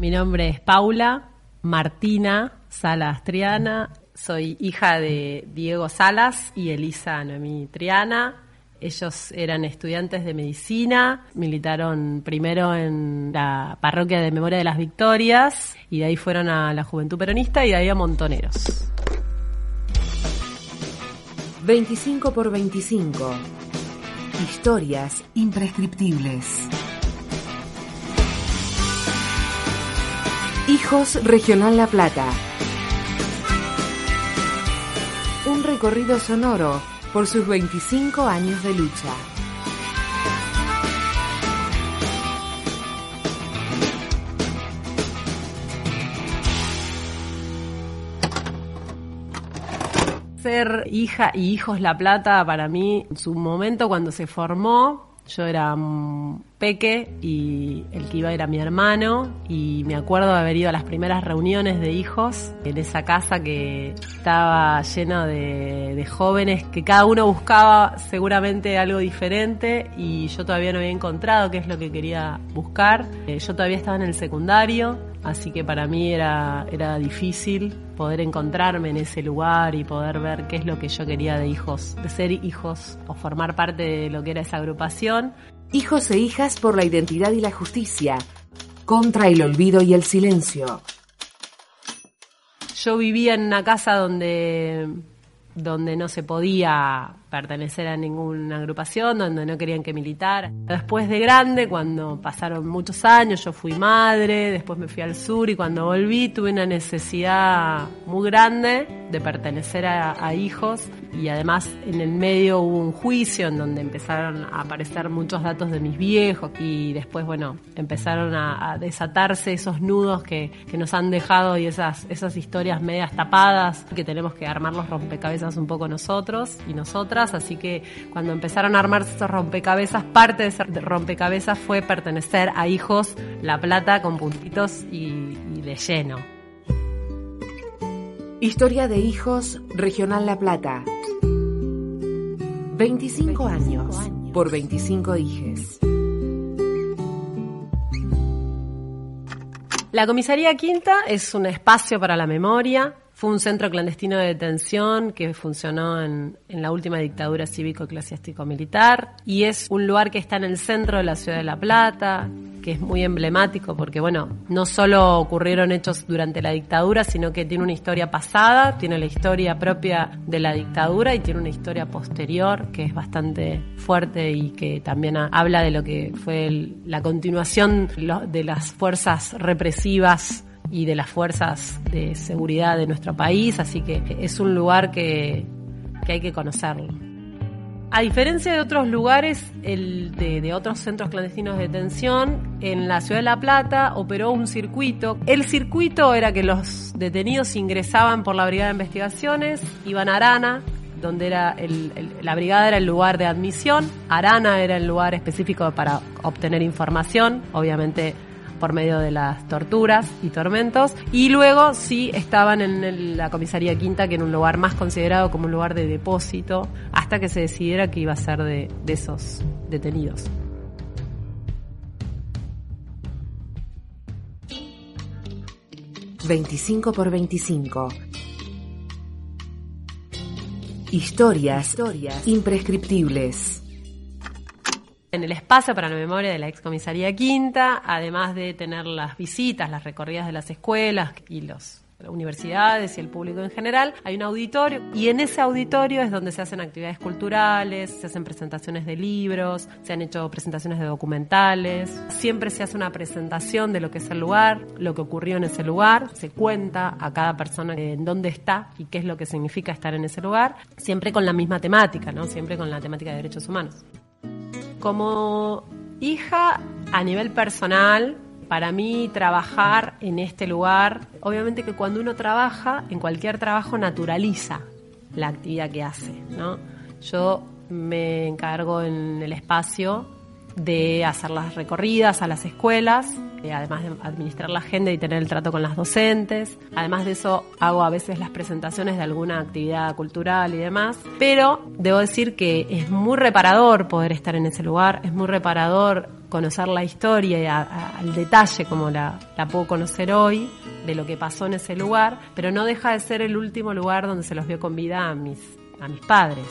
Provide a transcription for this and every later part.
Mi nombre es Paula Martina Salas Triana. Soy hija de Diego Salas y Elisa Noemí Triana. Ellos eran estudiantes de medicina, militaron primero en la parroquia de Memoria de las Victorias y de ahí fueron a la Juventud Peronista y de ahí a Montoneros. 25 por 25. Historias imprescriptibles. Hijos Regional La Plata. Un recorrido sonoro por sus 25 años de lucha. Ser hija y hijos La Plata para mí, en su momento cuando se formó, yo era peque y el que iba era mi hermano y me acuerdo haber ido a las primeras reuniones de hijos en esa casa que estaba llena de, de jóvenes que cada uno buscaba seguramente algo diferente y yo todavía no había encontrado qué es lo que quería buscar. Eh, yo todavía estaba en el secundario, así que para mí era, era difícil poder encontrarme en ese lugar y poder ver qué es lo que yo quería de hijos, de ser hijos o formar parte de lo que era esa agrupación. Hijos e hijas por la identidad y la justicia, contra el olvido y el silencio. Yo vivía en una casa donde, donde no se podía pertenecer a ninguna agrupación, donde no querían que militara. Después de grande, cuando pasaron muchos años, yo fui madre, después me fui al sur y cuando volví tuve una necesidad muy grande de pertenecer a, a hijos y además en el medio hubo un juicio en donde empezaron a aparecer muchos datos de mis viejos y después, bueno, empezaron a, desatarse esos nudos que, que, nos han dejado y esas, esas historias medias tapadas que tenemos que armar los rompecabezas un poco nosotros y nosotras así que cuando empezaron a armarse esos rompecabezas, parte de ese rompecabezas fue pertenecer a Hijos La Plata con puntitos y de lleno. Historia de Hijos Regional La Plata. 25 años por 25 hijes. La comisaría quinta es un espacio para la memoria, fue un centro clandestino de detención que funcionó en, la última dictadura cívico-eclesiástico-militar y es un lugar que está en el centro de la ciudad de La Plata, que es muy emblemático porque, bueno, no solo ocurrieron hechos durante la dictadura, sino que tiene una historia pasada, tiene la historia propia de la dictadura y tiene una historia posterior que es bastante fuerte y que también habla de lo que fue el, la continuación de las fuerzas represivas y de las fuerzas de seguridad de nuestro país, así que es un lugar que, que hay que conocerlo. A diferencia de otros lugares, el de, otros centros clandestinos de detención, en la ciudad de La Plata operó un circuito. El circuito era que los detenidos ingresaban por la Brigada de Investigaciones, iban a Arana, donde era el, la brigada era el lugar de admisión, Arana era el lugar específico para obtener información, obviamente por medio de las torturas y tormentos. Y luego sí estaban en la comisaría quinta, que era un lugar más considerado como un lugar de depósito, hasta que se decidiera que iba a ser de, esos detenidos. ...25 por 25... Historias, Historias imprescriptibles en el espacio para la memoria de la excomisaría Quinta, además de tener las visitas, las recorridas de las escuelas y los universidades y el público en general, hay un auditorio y en ese auditorio es donde se hacen actividades culturales, se hacen presentaciones de libros, se han hecho presentaciones de documentales, siempre se hace una presentación de lo que es el lugar, lo que ocurrió en ese lugar, se cuenta a cada persona en dónde está y qué es lo que significa estar en ese lugar, siempre con la misma temática, ¿no? Siempre con la temática de derechos humanos. Como hija, a nivel personal, para mí trabajar en este lugar, obviamente que cuando uno trabaja, en cualquier trabajo naturaliza la actividad que hace, ¿no? Yo me encargo en el espacio de hacer las recorridas a las escuelas, eh, además de administrar la agenda y tener el trato con las docentes. Además de eso, hago a veces las presentaciones de alguna actividad cultural y demás. Pero debo decir que es muy reparador poder estar en ese lugar, es muy reparador conocer la historia y al detalle como la, la puedo conocer hoy, de lo que pasó en ese lugar, pero no deja de ser el último lugar donde se los vio con vida a mis, a mis padres.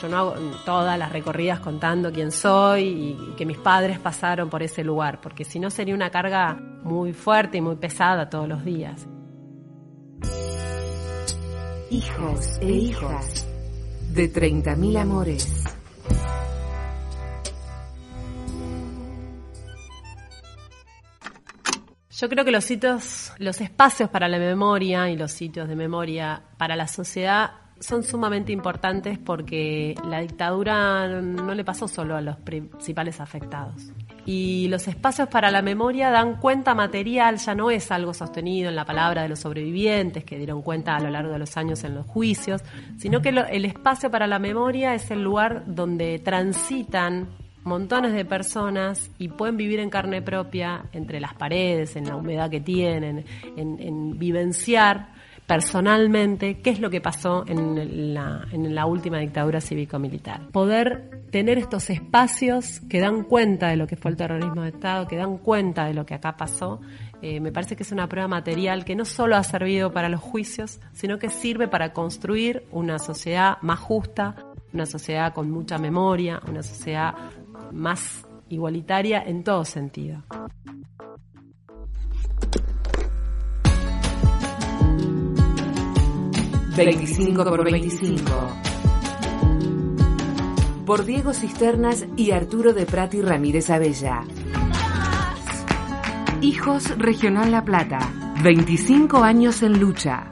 Yo no hago todas las recorridas contando quién soy y, que mis padres pasaron por ese lugar, porque si no sería una carga muy fuerte y muy pesada todos los días. Hijos e hijas de 30.000 amores. Yo creo que los sitios, los espacios para la memoria y los sitios de memoria para la sociedad son sumamente importantes porque la dictadura no le pasó solo a los principales afectados. Y los espacios para la memoria dan cuenta material, ya no es algo sostenido en la palabra de los sobrevivientes que dieron cuenta a lo largo de los años en los juicios, sino que el espacio para la memoria es el lugar donde transitan montones de personas y pueden vivir en carne propia entre las paredes, en la humedad que tienen, en, en vivenciar personalmente qué es lo que pasó en la, en la última dictadura cívico-militar. Poder tener estos espacios que dan cuenta de lo que fue el terrorismo de Estado, que dan cuenta de lo que acá pasó, eh, me parece que es una prueba material que no solo ha servido para los juicios, sino que sirve para construir una sociedad más justa, una sociedad con mucha memoria, una sociedad más igualitaria en todo sentido. 25 por 25. Por Diego Cisternas y Arturo de Prati Ramírez Abella. Hijos Regional La Plata. 25 años en lucha.